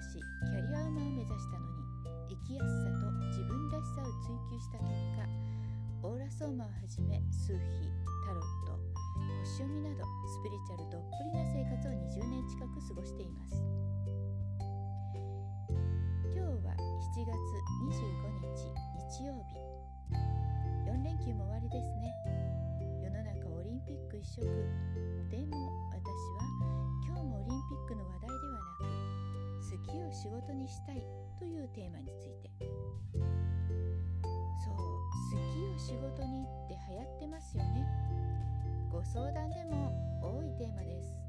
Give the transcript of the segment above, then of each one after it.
実を目指しキャリアウーマンを目指したのに生きやすさと自分らしさを追求した結果オーラソーマをはじめ数秘タロット星読みなどスピリチュアルどっぷりな生活を20年近く過ごしています。今日は7月25日日曜日。4連休も終わりですね。世の中オリンピック一色。仕事にしたいというテーマについて。そう好きを仕事にって流行ってますよね。ご相談でも多いテーマです。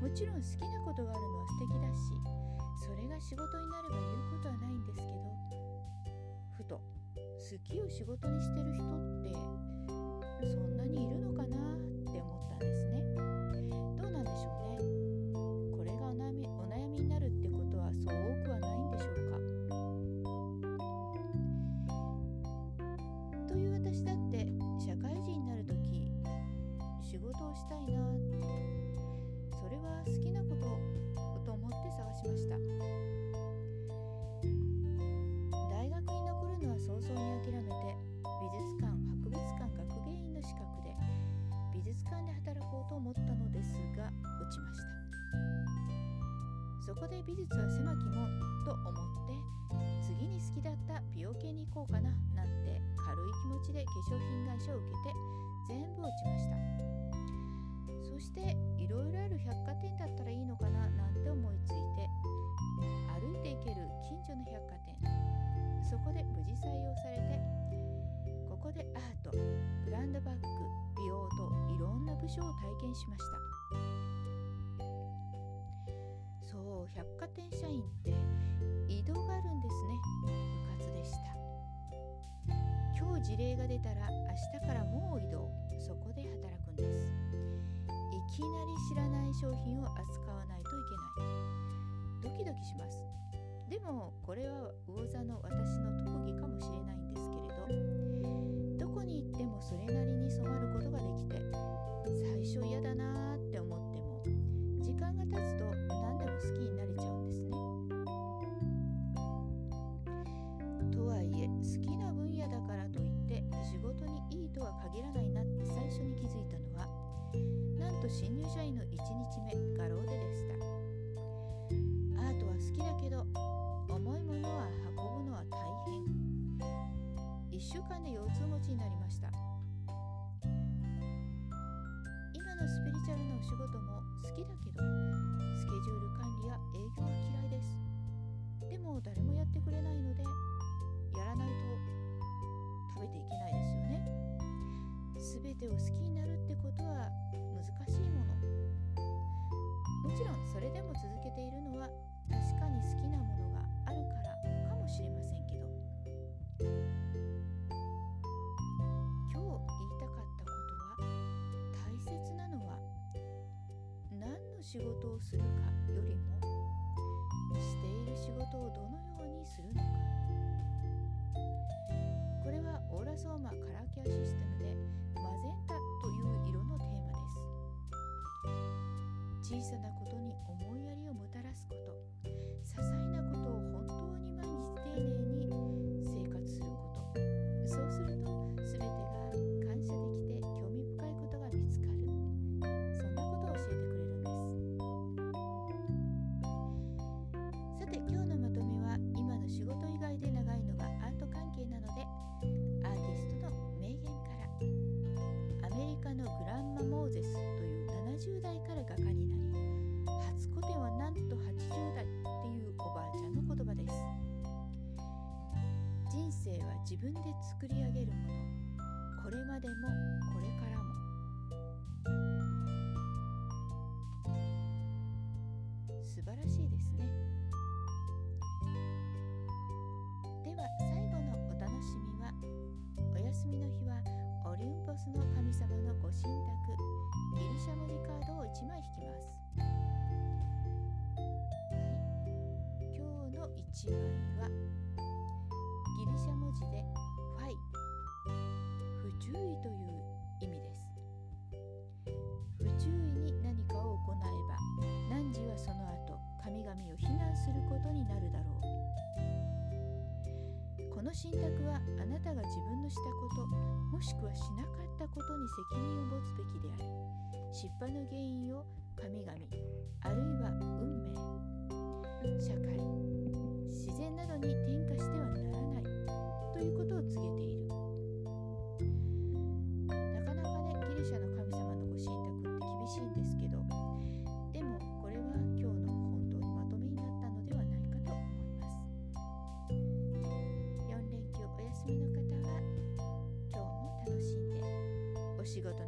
もちろん好きなことがあるのは素敵だしそれが仕事になれば言うことはないんですけどふと好きを仕事にしてる人ってそんなにいるの？思ったのですが落ちました。そこで美術は狭き門と思って次に好きだった美容系に行こうかななんて軽い気持ちで化粧品会社を受けて全部落ちました。そしていろいろある百貨店だったらいいのかななんて思いついて歩いて行ける近所の百貨店。そこで無事採用されてでアートブランドバッグ美容といろんな部署を体験しました。そう百貨店社員って移動があるんですね。部活でした。今日事例が出たら明日からもう移動そこで働くんです。いきなり知らない商品を扱わないといけない。ドキドキします。でもこれは魚座の私の特技かもしれないんですけれどどこに行ってもそれなりに染まる全てを好きになるってことは難しいもの。もちろんそれでも続けているのは確かに好きなものがあるからかもしれませんけど。今日言いたかったことは大切なのは何の仕事をするかよりもしている仕事をどのようにするのか。です生は自分で作り上げるもの。これまでもこれからも。素晴らしいですね。では最後のお楽しみはお休みの日はオリンポスの神様のご神託ギリシャ文字カードを1枚引きます。はい。今日の1枚は注意という意味です。不注意に何かを行えば汝はその後神々を非難することになるだろう。この信託はあなたが自分のしたこともしくはしなかったことに責任を持つべきである。失敗の原因を神々あるいは運命社会自然などに仕事